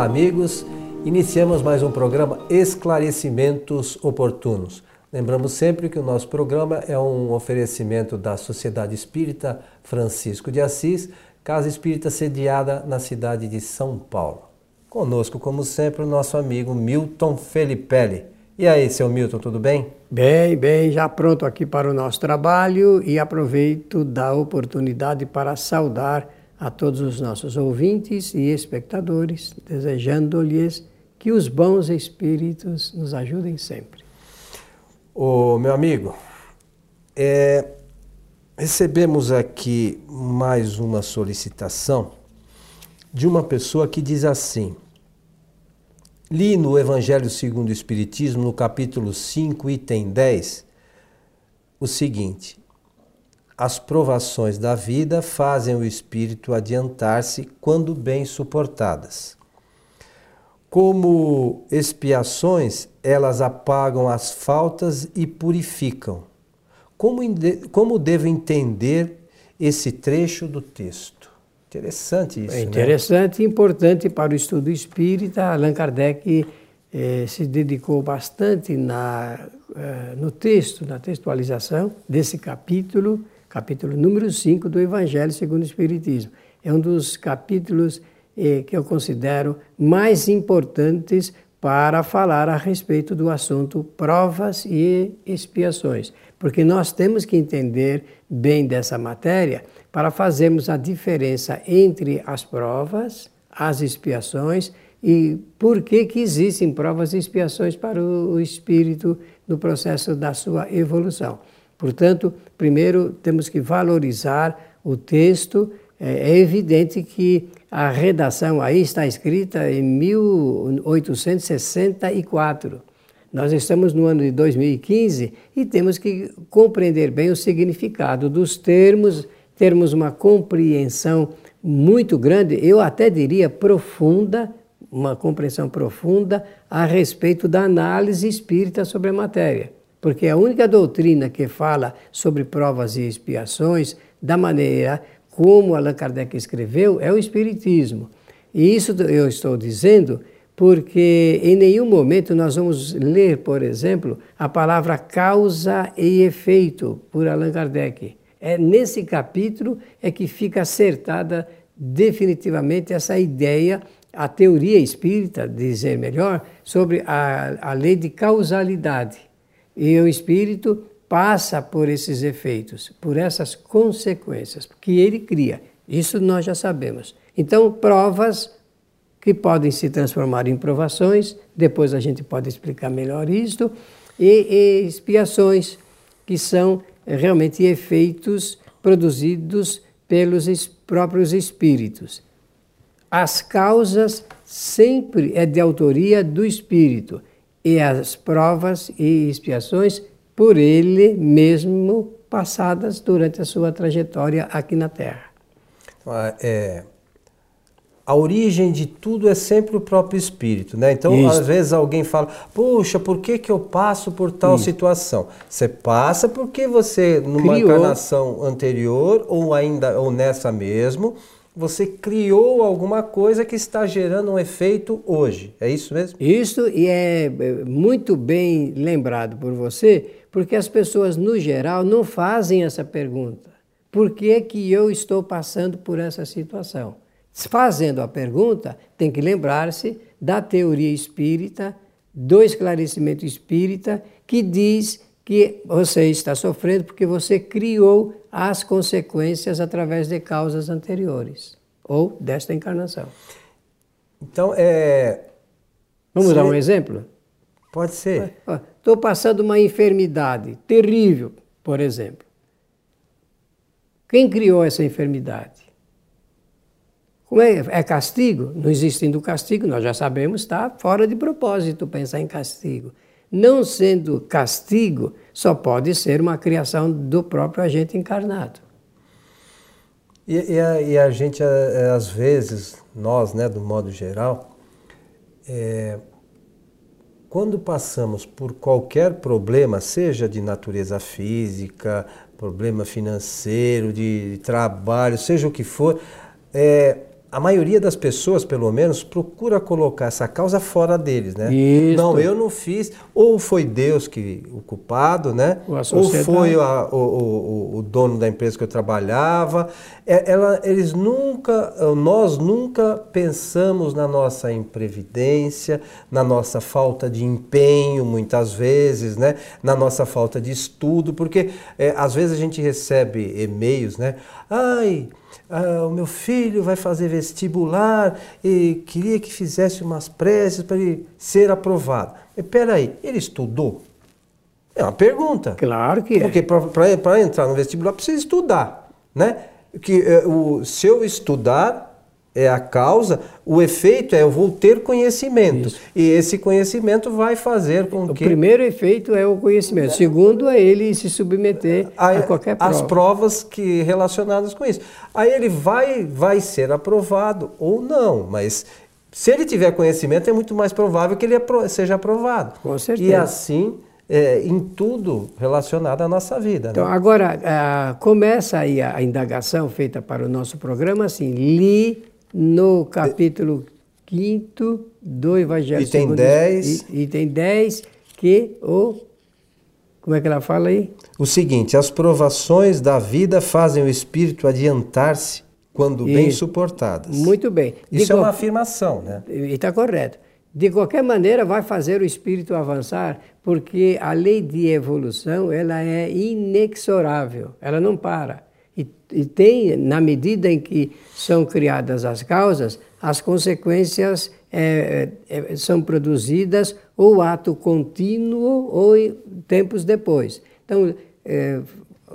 Olá, amigos. Iniciamos mais um programa Esclarecimentos Oportunos. Lembramos sempre que o nosso programa é um oferecimento da Sociedade Espírita Francisco de Assis, Casa Espírita sediada na cidade de São Paulo. Conosco, como sempre, o nosso amigo Milton Felipelli. E aí, seu Milton, tudo bem? Bem, bem, já pronto aqui para o nosso trabalho e aproveito da oportunidade para saudar a todos os nossos ouvintes e espectadores, desejando-lhes que os bons espíritos nos ajudem sempre. Ô, meu amigo, é, recebemos aqui mais uma solicitação de uma pessoa que diz assim: Li no Evangelho segundo o Espiritismo, no capítulo 5, item 10, o seguinte: As provações da vida fazem o espírito adiantar-se quando bem suportadas. Como expiações, elas apagam as faltas e purificam. Como, como devo entender esse trecho do texto? Interessante isso. É né? interessante né? e importante para o estudo espírita. Allan Kardec eh, se dedicou bastante na, eh, no texto, na textualização desse capítulo, capítulo número 5 do Evangelho segundo o Espiritismo. É um dos capítulos eh, que eu considero mais importantes para falar a respeito do assunto provas e expiações, porque nós temos que entender bem dessa matéria para fazermos a diferença entre as provas, as expiações e por que, que existem provas e expiações para o espírito no processo da sua evolução. Portanto, primeiro temos que valorizar o texto. É, é evidente que a redação aí está escrita em 1864. Nós estamos no ano de 2015 e temos que compreender bem o significado dos termos termos uma compreensão muito grande, eu até diria profunda, uma compreensão profunda a respeito da análise espírita sobre a matéria. Porque a única doutrina que fala sobre provas e expiações da maneira como Allan Kardec escreveu é o Espiritismo. E isso eu estou dizendo porque em nenhum momento nós vamos ler, por exemplo, a palavra causa e efeito por Allan Kardec. É nesse capítulo é que fica acertada definitivamente essa ideia, a teoria espírita, dizer melhor, sobre a, a lei de causalidade. E o espírito passa por esses efeitos, por essas consequências que ele cria. Isso nós já sabemos. Então, provas que podem se transformar em provações, depois a gente pode explicar melhor isto, e, e expiações, que são realmente efeitos produzidos pelos próprios espíritos. As causas sempre é de autoria do espírito e as provas e expiações por ele mesmo passadas durante a sua trajetória aqui na Terra. É, a origem de tudo é sempre o próprio espírito, né? Então, Isso. às vezes alguém fala, puxa, por que, que eu passo por tal Isso. situação? Você passa porque você, numa criou. encarnação anterior, ou ainda, ou nessa mesmo, você criou alguma coisa que está gerando um efeito hoje. É isso mesmo? Isso, e é, é muito bem lembrado por você, porque as pessoas, no geral, não fazem essa pergunta. Por que, que eu estou passando por essa situação? Fazendo a pergunta, tem que lembrar-se da teoria espírita, do esclarecimento espírita, que diz que você está sofrendo porque você criou as consequências através de causas anteriores ou desta encarnação. Então, é. Vamos dar um exemplo? Pode ser. Estou passando uma enfermidade terrível, por exemplo. Quem criou essa enfermidade? Como é, é castigo? Não existindo castigo, nós já sabemos, está fora de propósito pensar em castigo. Não sendo castigo, só pode ser uma criação do próprio agente encarnado. E, e, a, e a, gente, às vezes, nós, né, do modo geral, é, quando passamos por qualquer problema, seja de natureza física, problema financeiro, de trabalho, seja o que for, é, a maioria das pessoas, pelo menos, procura colocar essa causa fora deles, né? Isso. Não, eu não fiz. Ou foi Deus que o culpado, né? Ou foi a- o, o- o dono da empresa que eu trabalhava. É, ela- eles nunca, nós nunca pensamos na nossa imprevidência, na nossa falta de empenho, muitas vezes, né? Na nossa falta de estudo, porque é, às vezes a gente recebe e-mails, né? Ai, ah, o meu filho vai fazer vestibular e queria que fizesse umas preces para ele ser aprovado. E peraí, ele estudou? É uma pergunta. Claro que é. Porque para entrar no vestibular precisa estudar, né? Que eh, o, se eu estudar é a causa, o efeito é eu vou ter conhecimento. E esse conhecimento vai fazer com O que primeiro efeito é o conhecimento. O segundo é ele se submeter a, a- qualquer prova. as provas que relacionadas com isso. Aí ele vai, vai ser aprovado ou não, mas se ele tiver conhecimento é muito mais provável que ele seja aprovado. Com certeza. E assim é, em tudo relacionado à nossa vida. Então, né? agora, ah, começa aí a, a indagação feita para o nosso programa, assim, li no capítulo 5 do Evangelho Item segundo o 10. Espí- i- Item 10, que o... Como é que ela fala aí? O seguinte, as provações da vida fazem o espírito adiantar-se quando bem Isso. suportadas. Muito bem. De Isso é uma afirmação, né? E está correto. De qualquer maneira, vai fazer o espírito avançar, porque a lei de evolução ela é inexorável, ela não para. E, e tem, na medida em que são criadas as causas, as consequências é, é, são produzidas ou ato contínuo ou em tempos depois. Então, é,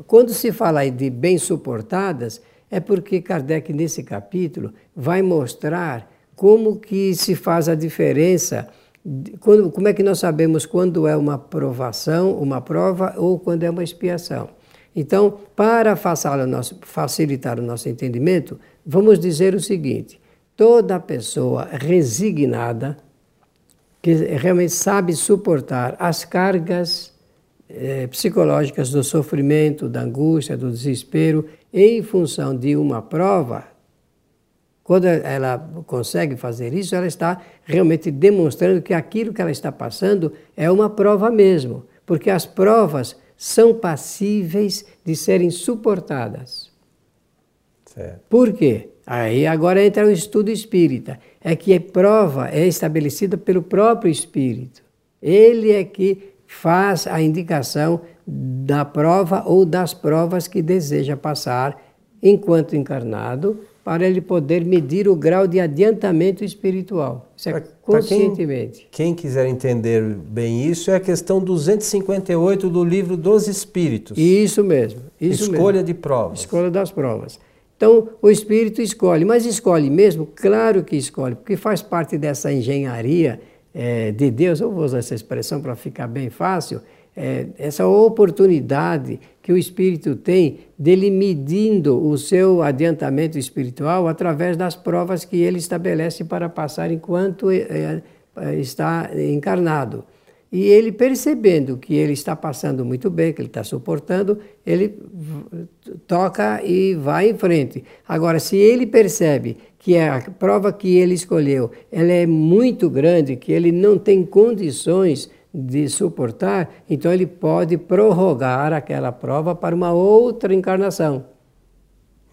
quando se fala de bem suportadas, é porque Kardec, nesse capítulo, vai mostrar como que se faz a diferença, quando, como é que nós sabemos quando é uma provação, uma prova, ou quando é uma expiação. Então, para facilitar o nosso, entendimento, vamos dizer o seguinte: toda pessoa resignada, que realmente sabe suportar as cargas eh, psicológicas do sofrimento, da angústia, do desespero, em função de uma prova, quando ela consegue fazer isso, ela está realmente demonstrando que aquilo que ela está passando é uma prova mesmo, porque as provas são passíveis de serem suportadas. Certo. Por quê? Aí agora entra o estudo espírita. É que a prova é estabelecida pelo próprio espírito. Ele é que faz a indicação da prova ou das provas que deseja passar enquanto encarnado, para ele poder medir o grau de adiantamento espiritual. Isso é conscientemente. Quem, quem quiser entender bem isso, é a questão 258 do livro dos Espíritos. Isso mesmo. Isso Escolha mesmo. de provas. Escolha das provas. Então, o espírito escolhe, mas escolhe mesmo? Claro que escolhe, porque faz parte dessa engenharia eh, de Deus, eu vou usar essa expressão para ficar bem fácil, eh, essa oportunidade que o espírito tem dele medindo o seu adiantamento espiritual através das provas que ele estabelece para passar enquanto eh, eh, está encarnado. E ele percebendo que ele está passando muito bem, que ele está suportando, ele toca e vai em frente. Agora, se ele percebe que a prova que ele escolheu, ela é muito grande, que ele não tem condições de suportar, então ele pode prorrogar aquela prova para uma outra encarnação.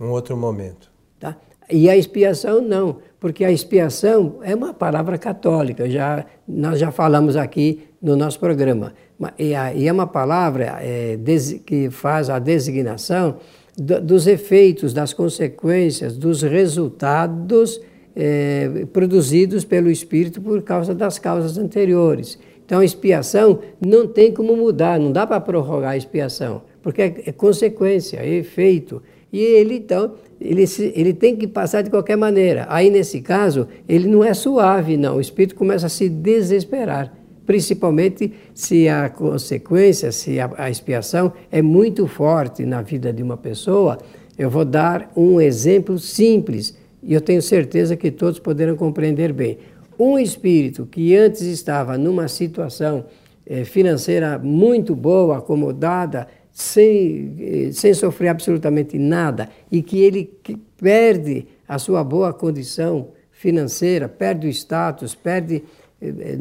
Um outro momento. Tá? E a expiação não, porque a expiação é uma palavra católica, já, nós já falamos aqui no nosso programa. Ma- E, é uma palavra é, que faz a designação do- dos efeitos, das consequências, dos resultados é, produzidos pelo Espírito por causa das causas anteriores. Então a expiação não tem como mudar, não dá para prorrogar a expiação, porque é, é consequência, é efeito. E ele, então, ele, ele tem que passar de qualquer maneira. Aí, nesse caso, ele não é suave, não. O espírito começa a se desesperar, principalmente se a consequência, se a, a expiação é muito forte na vida de uma pessoa. Eu vou dar um exemplo simples e eu tenho certeza que todos poderão compreender bem. Um espírito que antes estava numa situação eh, financeira muito boa, acomodada, sem, eh, sem sofrer absolutamente nada, e que ele perde a sua boa condição financeira, perde o status, perde eh,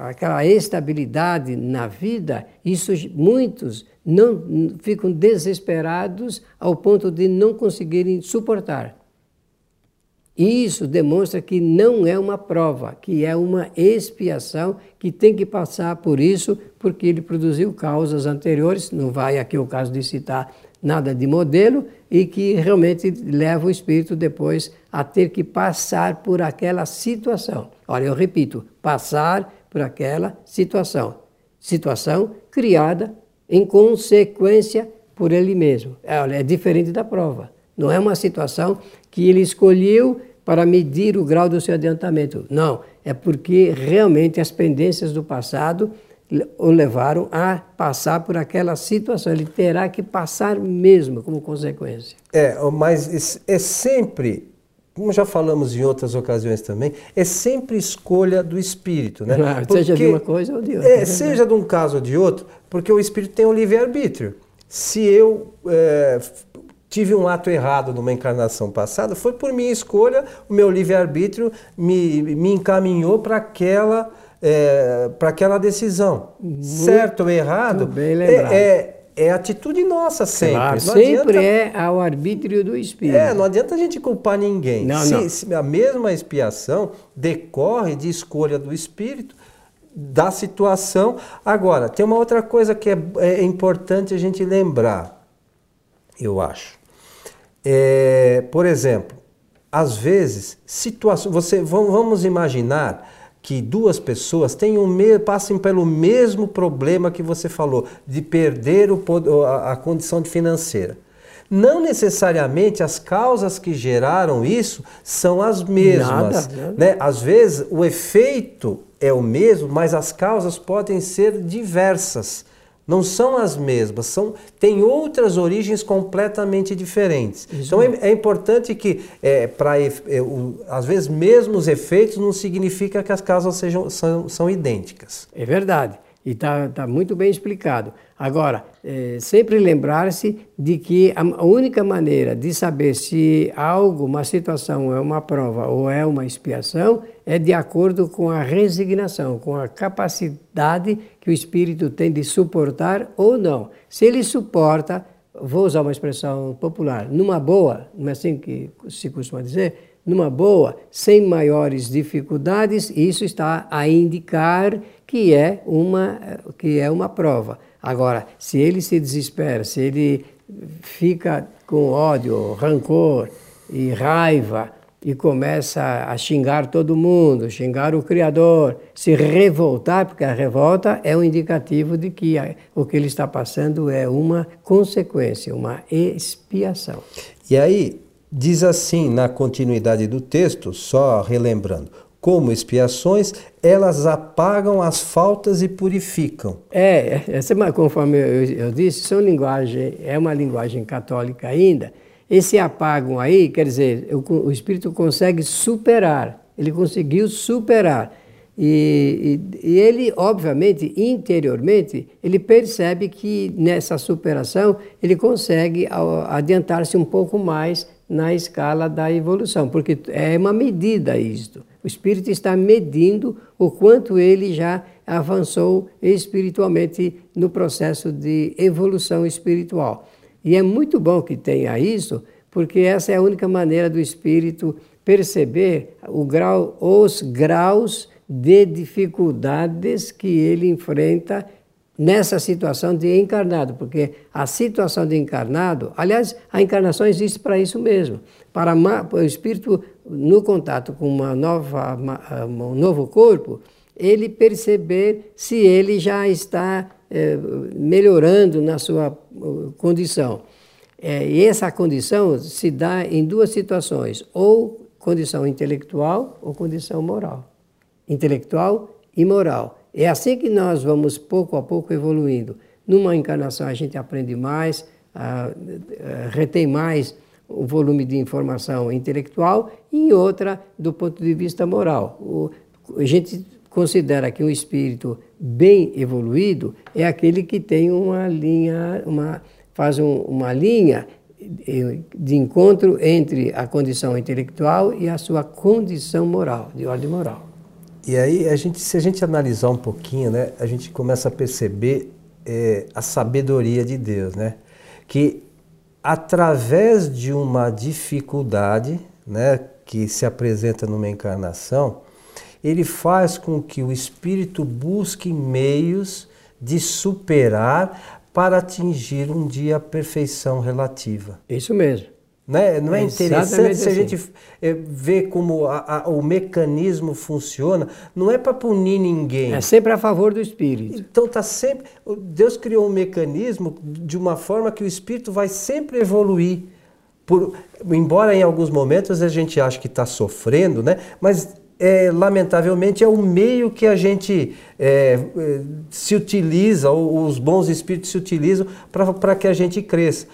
aquela estabilidade na vida, isso muitos não ficam desesperados ao ponto de não conseguirem suportar. Isso demonstra que não é uma prova, que é uma expiação, que tem que passar por isso, porque ele produziu causas anteriores, não vai aqui o caso de citar nada de modelo, e que realmente leva o espírito depois a ter que passar por aquela situação. Olha, eu repito, passar por aquela situação. Situação criada em consequência por ele mesmo. É, olha, é diferente da prova. Não é uma situação que ele escolheu para medir o grau do seu adiantamento. Não, é porque realmente as pendências do passado o levaram a passar por aquela situação. Ele terá que passar mesmo como consequência. É, mas é sempre, como já falamos em outras ocasiões também, é sempre escolha do espírito, né? Claro, porque, seja de uma coisa ou de outra. É, seja de um caso ou de outro, porque o espírito tem o livre-arbítrio. Se eu é, tive um ato errado numa encarnação passada, foi por minha escolha, o meu livre-arbítrio me, me encaminhou para aquela, é, aquela decisão. Muito, certo ou errado? Bem lembrado. É, é, é atitude nossa sempre. Claro, sempre adianta, é ao arbítrio do Espírito. É, não adianta a gente culpar ninguém. Não, se, não. se a mesma expiação decorre de escolha do Espírito, da situação. Agora, tem uma outra coisa que é, é importante a gente lembrar, eu acho. É, por exemplo, às vezes, situação, você, vamos imaginar que duas pessoas tenham, passem pelo mesmo problema que você falou, de perder o, a, a condição de financeira. Não necessariamente as causas que geraram isso são as mesmas. Nada, Né? Às vezes o efeito é o mesmo, mas as causas podem ser diversas não são as mesmas, são, têm outras origens completamente diferentes. Isso. Então é, é, importante que, é, para é, às vezes, mesmo os efeitos não significa que as causas sejam, são, são idênticas. É verdade. E está tá muito bem explicado. Agora, é, sempre lembrar-se de que a única maneira de saber se algo, uma situação é uma prova ou é uma expiação, é de acordo com a resignação, com a capacidade que o espírito tem de suportar ou não. Se ele suporta, vou usar uma expressão popular, numa boa, não é assim que se costuma dizer, numa boa, sem maiores dificuldades, isso está a indicar que é uma, que é uma prova. Agora, se ele se desespera, se ele fica com ódio, rancor e raiva e começa a xingar todo mundo, xingar o Criador, se revoltar, porque a revolta é um indicativo de que o que ele está passando é uma consequência, uma expiação. E aí, diz assim na continuidade do texto, só relembrando: como expiações, elas apagam as faltas e purificam. É, essa, conforme eu, eu disse, são linguagem, é uma linguagem católica ainda. Esse apagam aí, quer dizer, o, o espírito consegue superar, ele conseguiu superar. E, e, e, ele, obviamente, interiormente, ele percebe que nessa superação ele consegue adiantar-se um pouco mais na escala da evolução, porque é uma medida isto. O espírito está medindo o quanto ele já avançou espiritualmente no processo de evolução espiritual. E é muito bom que tenha isso, porque essa é a única maneira do espírito perceber grau, os graus de dificuldades que ele enfrenta nessa situação de encarnado, porque a situação de encarnado, aliás, a encarnação existe para isso mesmo, para o espírito no contato com uma nova, um novo corpo, ele perceber se ele já está é, melhorando na sua condição. É, e essa condição se dá em duas situações, ou condição intelectual ou condição moral. Intelectual e moral. É assim que nós vamos pouco a pouco evoluindo. Numa encarnação a gente aprende mais, retém mais o volume de informação intelectual e em outra do ponto de vista moral. O, a gente considera que um espírito bem evoluído é aquele que tem uma linha, uma, faz um, uma linha de encontro entre a condição intelectual e a sua condição moral, de ordem moral. E aí, a gente, se a gente analisar um pouquinho, né, a gente começa a perceber é, a sabedoria de Deus, né? Que através de uma dificuldade, né, que se apresenta numa encarnação, ele faz com que o espírito busque meios de superar para atingir um dia a perfeição relativa. Isso mesmo. Né? Não é, é interessante se a gente assim. Eh, vê como a, a, o mecanismo funciona? Não é para punir ninguém. É sempre a favor do espírito. Então tá sempre. Deus criou um mecanismo de uma forma que o espírito vai sempre evoluir. Por, embora em alguns momentos a gente ache que está sofrendo, né? mas é, lamentavelmente, é o meio que a gente é, é se utiliza, os bons espíritos se utilizam para que a gente cresça.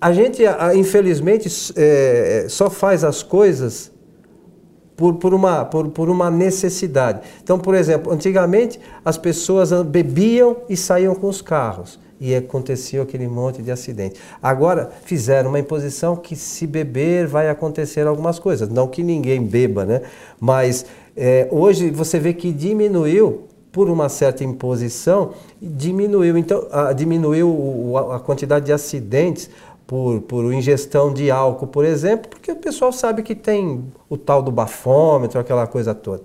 A gente, infelizmente, é, só faz as coisas por, por, uma, por, por uma necessidade. Então, por exemplo, antigamente as pessoas bebiam e saíam com os carros e acontecia aquele monte de acidente. Agora fizeram uma imposição que se beber vai acontecer algumas coisas. Não que ninguém beba, né? Mas é, hoje você vê que diminuiu por uma certa imposição, diminuiu então a, diminuiu a quantidade de acidentes por, por ingestão de álcool, por exemplo, porque o pessoal sabe que tem o tal do bafômetro, aquela coisa toda.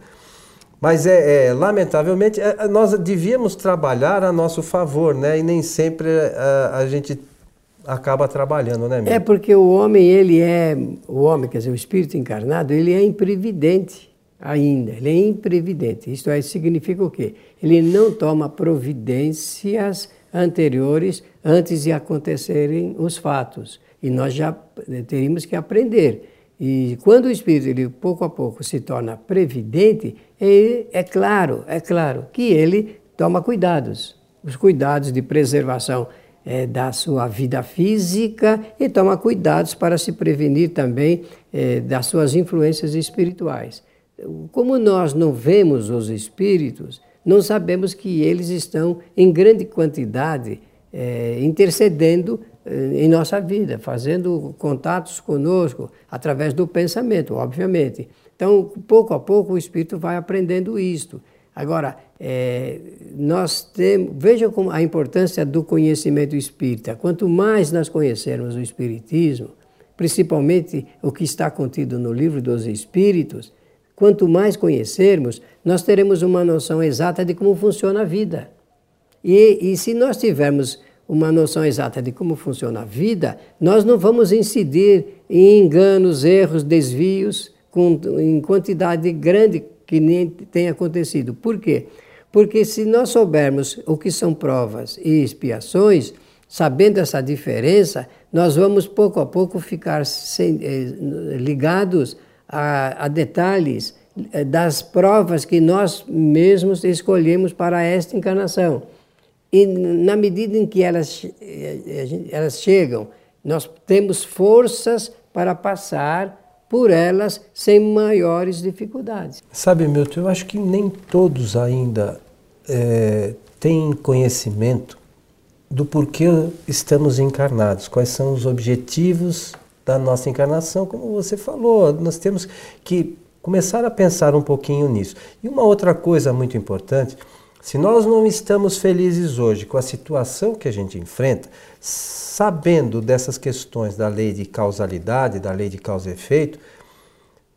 Mas é, é lamentavelmente é, nós devíamos trabalhar a nosso favor, né? E nem sempre a, a gente acaba trabalhando, né? É porque o homem ele é o homem, quer dizer, o espírito encarnado, ele é imprevidente ainda. Ele é imprevidente. Isto aí significa o quê? Ele não toma providências anteriores antes de acontecerem os fatos. E nós já teríamos que aprender. E quando o espírito, ele pouco a pouco se torna previdente, ele, é claro, é claro que ele toma cuidados. Os cuidados de preservação é, da sua vida física e toma cuidados para se prevenir também é, das suas influências espirituais. Como nós não vemos os espíritos, não sabemos que eles estão em grande quantidade é, intercedendo é, em nossa vida, fazendo contatos conosco através do pensamento, obviamente. Então, pouco a pouco, o espírito vai aprendendo isto. Agora, é, nós temos, vejam a importância do conhecimento espírita. Quanto mais nós conhecermos o espiritismo, principalmente o que está contido no livro dos Espíritos, Quanto mais conhecermos, nós teremos uma noção exata de como funciona a vida. E, e se nós tivermos uma noção exata de como funciona a vida, nós não vamos incidir em enganos, erros, desvios com, em quantidade grande que nem tem acontecido. Por quê? Porque se nós soubermos o que são provas e expiações, sabendo essa diferença, nós vamos pouco a pouco ficar sem, eh, ligados a, a detalhes eh, das provas que nós mesmos escolhemos para esta encarnação. E na medida em que elas, eh, elas chegam, nós temos forças para passar por elas sem maiores dificuldades. Sabe, Milton, eu acho que nem todos ainda é, têm conhecimento do porquê estamos encarnados, quais são os objetivos da nossa encarnação, como você falou, nós temos que começar a pensar um pouquinho nisso. E uma outra coisa muito importante, se nós não estamos felizes hoje com a situação que a gente enfrenta, sabendo dessas questões da lei de causalidade, da lei de causa e efeito,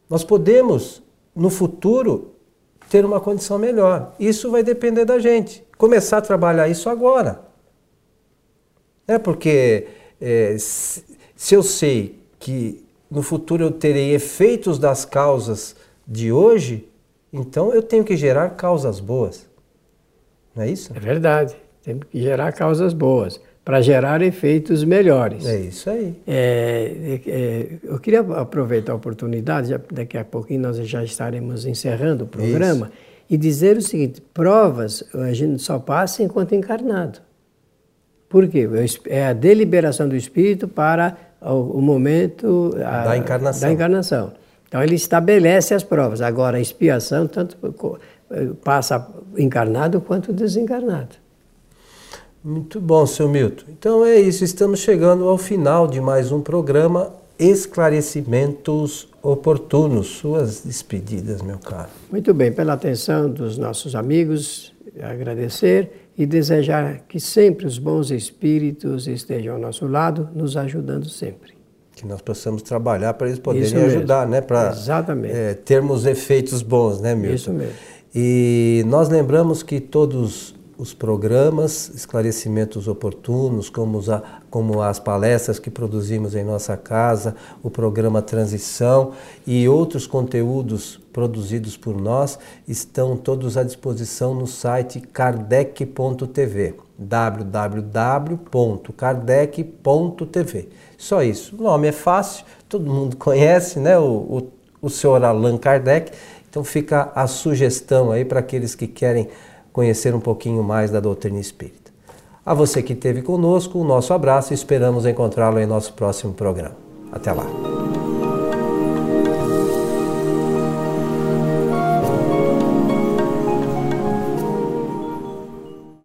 nós podemos, no futuro, ter uma condição melhor. Isso vai depender da gente. Começar a trabalhar isso agora. É porque é, se eu sei que no futuro eu terei efeitos das causas de hoje, então eu tenho que gerar causas boas. Não é isso? É verdade. Temos que gerar causas boas para gerar efeitos melhores. É isso aí. É, é, é, eu queria aproveitar a oportunidade, já, daqui a pouquinho nós já estaremos encerrando o programa, isso. e dizer o seguinte: provas a gente só passa enquanto encarnado. Por quê? É a deliberação do espírito para o, momento a, da, encarnação. da encarnação. Então ele estabelece as provas. Agora a expiação tanto passa encarnado quanto desencarnado. Muito bom, seu Milton. Então é isso, estamos chegando ao final de mais um programa Esclarecimentos Oportunos. Suas despedidas, meu caro. Muito bem, pela atenção dos nossos amigos, agradecer e desejar que sempre os bons espíritos estejam ao nosso lado, nos ajudando sempre. Que nós possamos trabalhar para eles poderem ajudar, né? Para é, termos efeitos bons, né, Milton? Isso mesmo. E nós lembramos que todos os programas, esclarecimentos oportunos, como, os, como as palestras que produzimos em nossa casa, o programa Transição e outros conteúdos produzidos por nós, estão todos à disposição no site kardec.tv www.kardec.tv Só isso. O nome é fácil, todo mundo conhece, né? O, o, o senhor Allan Kardec. Então fica a sugestão aí para aqueles que querem conhecer um pouquinho mais da doutrina espírita. A você que esteve conosco, o nosso abraço e esperamos encontrá-lo em nosso próximo programa. Até lá.